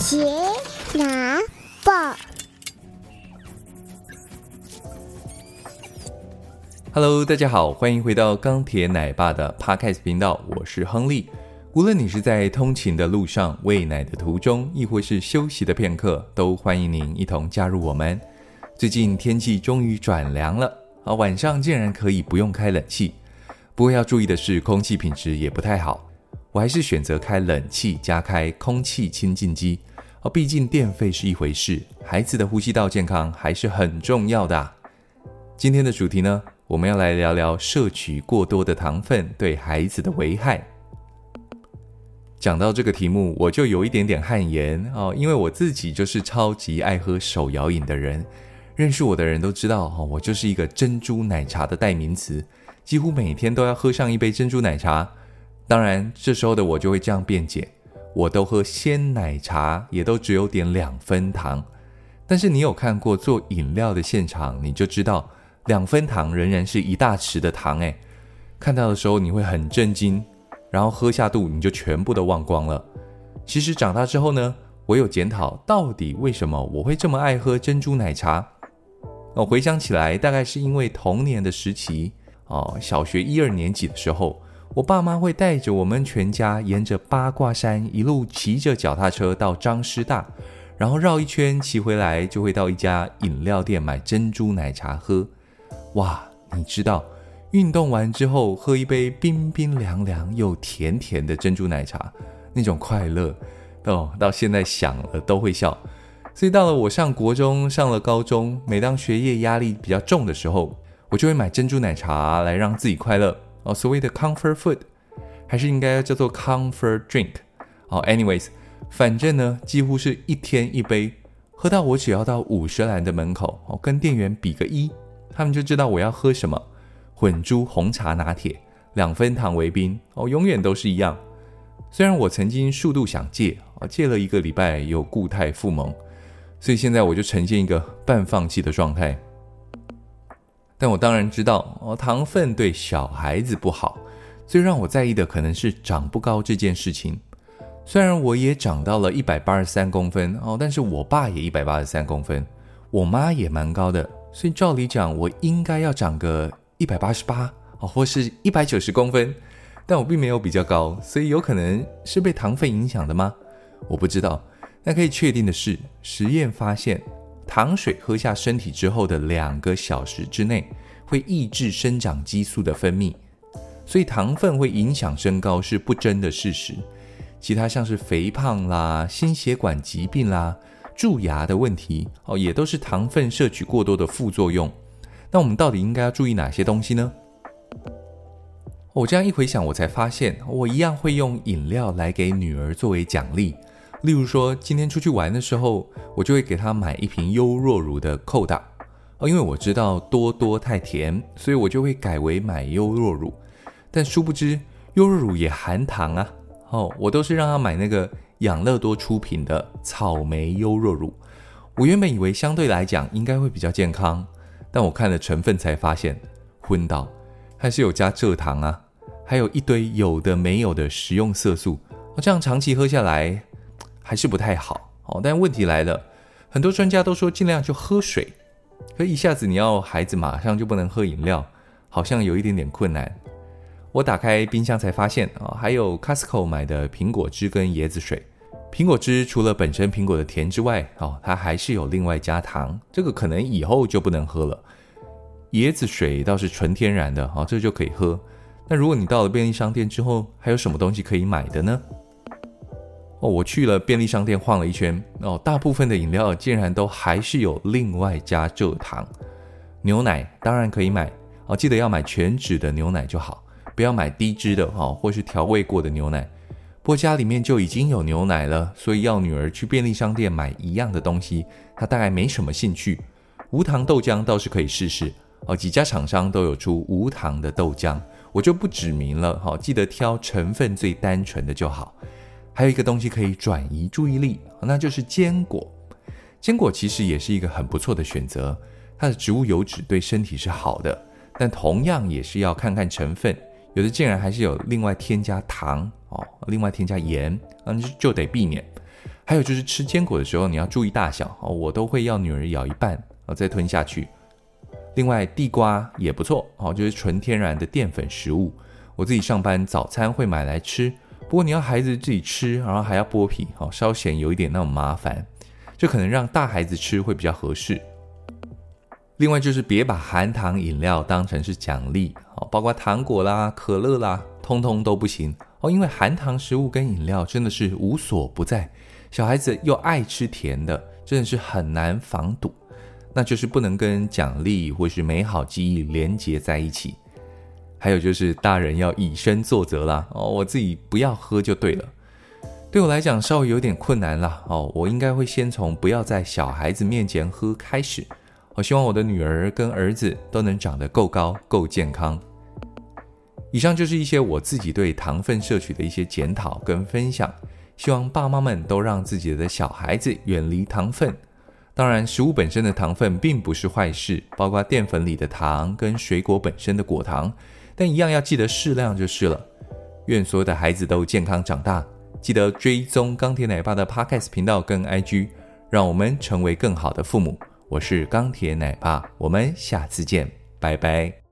杰拿报，Hello，大家好，欢迎回到钢铁奶爸的 Podcast 频道，我是亨利。无论你是在通勤的路上、喂奶的途中，亦或是休息的片刻，都欢迎您一同加入我们。最近天气终于转凉了啊，晚上竟然可以不用开冷气。不过要注意的是，空气品质也不太好。我还是选择开冷气加开空气清净机哦，毕竟电费是一回事，孩子的呼吸道健康还是很重要的。今天的主题呢，我们要来聊聊摄取过多的糖分对孩子的危害。讲到这个题目，我就有一点点汗颜哦，因为我自己就是超级爱喝手摇饮的人，认识我的人都知道哦，我就是一个珍珠奶茶的代名词，几乎每天都要喝上一杯珍珠奶茶。当然，这时候的我就会这样辩解：我都喝鲜奶茶，也都只有点两分糖。但是你有看过做饮料的现场，你就知道两分糖仍然是一大匙的糖诶。看到的时候你会很震惊，然后喝下肚你就全部都忘光了。其实长大之后呢，我有检讨到底为什么我会这么爱喝珍珠奶茶。我回想起来，大概是因为童年的时期哦，小学一二年级的时候。我爸妈会带着我们全家沿着八卦山一路骑着脚踏车到彰师大，然后绕一圈骑回来，就会到一家饮料店买珍珠奶茶喝。哇，你知道，运动完之后喝一杯冰冰凉凉又甜甜的珍珠奶茶，那种快乐哦，到现在想了都会笑。所以到了我上国中、上了高中，每当学业压力比较重的时候，我就会买珍珠奶茶来让自己快乐。哦，所谓的 comfort food，还是应该叫做 comfort drink。哦，anyways，反正呢，几乎是一天一杯，喝到我只要到五十岚的门口，哦，跟店员比个一，他们就知道我要喝什么。混珠红茶拿铁，两分糖为冰，哦，永远都是一样。虽然我曾经数度想戒，哦，戒了一个礼拜又故态复萌，所以现在我就呈现一个半放弃的状态。但我当然知道哦，糖分对小孩子不好。最让我在意的可能是长不高这件事情。虽然我也长到了一百八十三公分哦，但是我爸也一百八十三公分，我妈也蛮高的，所以照理讲我应该要长个一百八十八哦，或是一百九十公分。但我并没有比较高，所以有可能是被糖分影响的吗？我不知道。但可以确定的是，实验发现。糖水喝下身体之后的两个小时之内，会抑制生长激素的分泌，所以糖分会影响身高是不争的事实。其他像是肥胖啦、心血管疾病啦、蛀牙的问题哦，也都是糖分摄取过多的副作用。那我们到底应该要注意哪些东西呢？我这样一回想，我才发现我一样会用饮料来给女儿作为奖励。例如说，今天出去玩的时候，我就会给他买一瓶优若乳的扣打哦，因为我知道多多太甜，所以我就会改为买优若乳。但殊不知，优若乳也含糖啊！哦，我都是让他买那个养乐多出品的草莓优若乳。我原本以为相对来讲应该会比较健康，但我看了成分才发现，昏倒，还是有加蔗糖啊，还有一堆有的没有的食用色素。哦，这样长期喝下来。还是不太好哦，但问题来了，很多专家都说尽量就喝水，可一下子你要孩子马上就不能喝饮料，好像有一点点困难。我打开冰箱才发现啊、哦，还有 Costco 买的苹果汁跟椰子水。苹果汁除了本身苹果的甜之外，哦，它还是有另外加糖，这个可能以后就不能喝了。椰子水倒是纯天然的，哦，这就可以喝。那如果你到了便利商店之后，还有什么东西可以买的呢？哦，我去了便利商店晃了一圈，哦，大部分的饮料竟然都还是有另外加蔗糖。牛奶当然可以买，哦，记得要买全脂的牛奶就好，不要买低脂的哦，或是调味过的牛奶。不过家里面就已经有牛奶了，所以要女儿去便利商店买一样的东西，她大概没什么兴趣。无糖豆浆倒是可以试试，哦，几家厂商都有出无糖的豆浆，我就不指名了，哈，记得挑成分最单纯的就好。还有一个东西可以转移注意力，那就是坚果。坚果其实也是一个很不错的选择，它的植物油脂对身体是好的，但同样也是要看看成分，有的竟然还是有另外添加糖哦，另外添加盐，那就就得避免。还有就是吃坚果的时候，你要注意大小哦，我都会要女儿咬一半啊再吞下去。另外，地瓜也不错哦，就是纯天然的淀粉食物。我自己上班早餐会买来吃，不过你要孩子自己吃，然后还要剥皮，哦，稍显有一点那种麻烦，就可能让大孩子吃会比较合适。另外就是别把含糖饮料当成是奖励哦，包括糖果啦、可乐啦，通通都不行哦，因为含糖食物跟饮料真的是无所不在，小孩子又爱吃甜的，真的是很难防堵。那就是不能跟奖励或是美好记忆连结在一起。还有就是大人要以身作则啦哦，我自己不要喝就对了。对我来讲稍微有点困难啦哦，我应该会先从不要在小孩子面前喝开始。我希望我的女儿跟儿子都能长得够高够健康。以上就是一些我自己对糖分摄取的一些检讨跟分享，希望爸妈们都让自己的小孩子远离糖分。当然，食物本身的糖分并不是坏事，包括淀粉里的糖跟水果本身的果糖，但一样要记得适量就是了。愿所有的孩子都健康长大，记得追踪钢铁奶爸的 Podcast 频道跟 IG，让我们成为更好的父母。我是钢铁奶爸，我们下次见，拜拜。